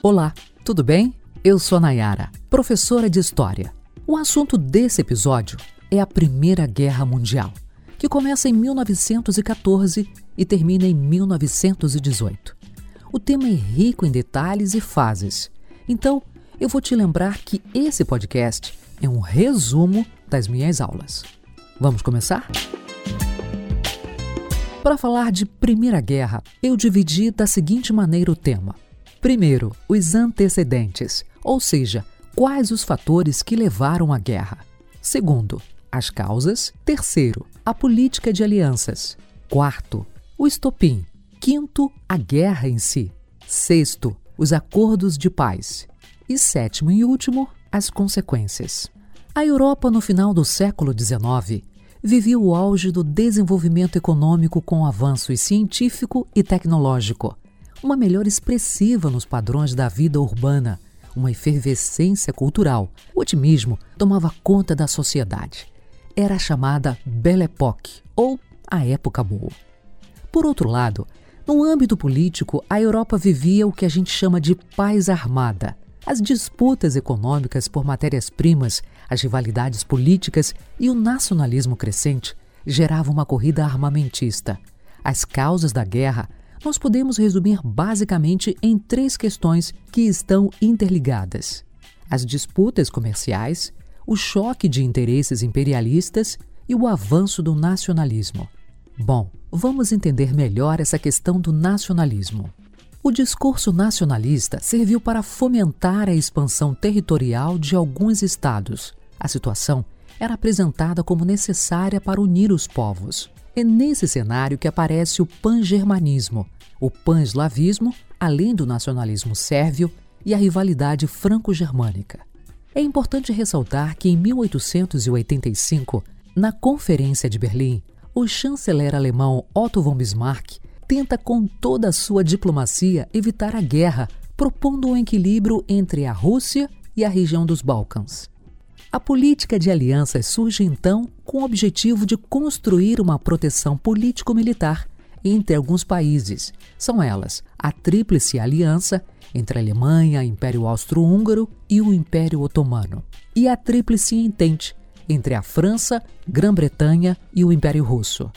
Olá, tudo bem? Eu sou a Nayara, professora de História. O assunto desse episódio é a Primeira Guerra Mundial, que começa em 1914 e termina em 1918. O tema é rico em detalhes e fases, então eu vou te lembrar que esse podcast é um resumo das minhas aulas. Vamos começar? Para falar de Primeira Guerra, eu dividi da seguinte maneira o tema Primeiro, os antecedentes, ou seja, quais os fatores que levaram à guerra. Segundo, as causas. Terceiro, a política de alianças. Quarto, o estopim. Quinto, a guerra em si. Sexto, os acordos de paz. E sétimo e último, as consequências. A Europa, no final do século XIX, vivia o auge do desenvolvimento econômico com avanços científico e tecnológico uma melhora expressiva nos padrões da vida urbana, uma efervescência cultural. O otimismo tomava conta da sociedade. Era a chamada Belle Époque, ou a época boa. Por outro lado, no âmbito político, a Europa vivia o que a gente chama de paz armada. As disputas econômicas por matérias-primas, as rivalidades políticas e o nacionalismo crescente geravam uma corrida armamentista. As causas da guerra nós podemos resumir basicamente em três questões que estão interligadas: as disputas comerciais, o choque de interesses imperialistas e o avanço do nacionalismo. Bom, vamos entender melhor essa questão do nacionalismo. O discurso nacionalista serviu para fomentar a expansão territorial de alguns estados. A situação era apresentada como necessária para unir os povos. É nesse cenário que aparece o pangermanismo, o pan-eslavismo, além do nacionalismo sérvio e a rivalidade franco-germânica. É importante ressaltar que em 1885, na Conferência de Berlim, o chanceler alemão Otto von Bismarck tenta com toda a sua diplomacia evitar a guerra, propondo um equilíbrio entre a Rússia e a região dos Balcãs. A política de alianças surge então com o objetivo de construir uma proteção político-militar entre alguns países. São elas a Tríplice Aliança entre a Alemanha, Império Austro-Húngaro e o Império Otomano, e a Tríplice Entente entre a França, Grã-Bretanha e o Império Russo.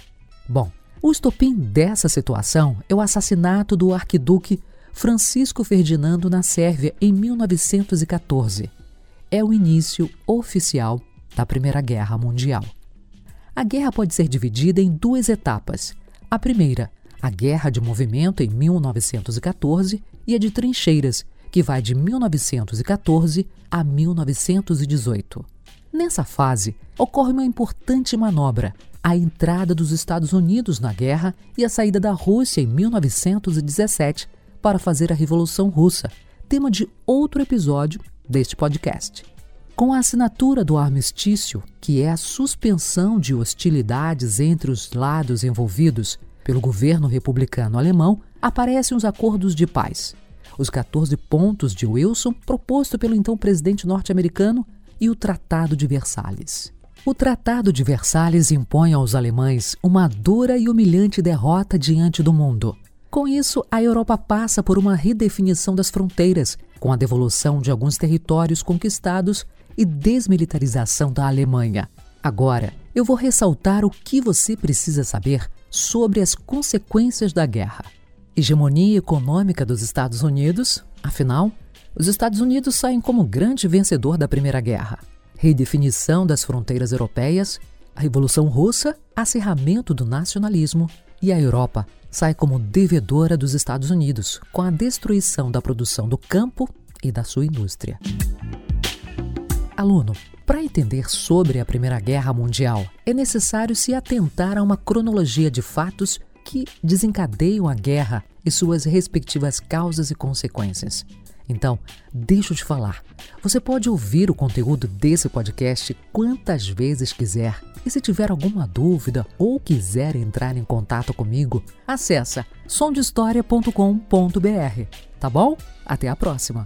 Bom, o estopim dessa situação é o assassinato do arquiduque Francisco Ferdinando na Sérvia em 1914 é o início oficial da Primeira Guerra Mundial. A guerra pode ser dividida em duas etapas. A primeira, a Guerra de Movimento em 1914 e a de Trincheiras, que vai de 1914 a 1918. Nessa fase, ocorre uma importante manobra, a entrada dos Estados Unidos na guerra e a saída da Rússia em 1917 para fazer a Revolução Russa, tema de outro episódio deste podcast. Com a assinatura do armistício, que é a suspensão de hostilidades entre os lados envolvidos pelo governo republicano alemão, aparecem os acordos de paz. Os 14 pontos de Wilson, proposto pelo então presidente norte-americano, e o Tratado de Versalhes. O Tratado de Versalhes impõe aos alemães uma dura e humilhante derrota diante do mundo. Com isso, a Europa passa por uma redefinição das fronteiras, com a devolução de alguns territórios conquistados e desmilitarização da Alemanha. Agora, eu vou ressaltar o que você precisa saber sobre as consequências da guerra. Hegemonia econômica dos Estados Unidos, afinal, os Estados Unidos saem como grande vencedor da Primeira Guerra. Redefinição das fronteiras europeias, a Revolução Russa, acerramento do nacionalismo e a Europa sai como devedora dos Estados Unidos com a destruição da produção do campo e da sua indústria. Aluno, para entender sobre a Primeira Guerra Mundial, é necessário se atentar a uma cronologia de fatos que desencadeiam a guerra e suas respectivas causas e consequências. Então, deixa eu te falar. Você pode ouvir o conteúdo desse podcast quantas vezes quiser. E se tiver alguma dúvida ou quiser entrar em contato comigo, acessa somdehistoria.com.br. Tá bom? Até a próxima!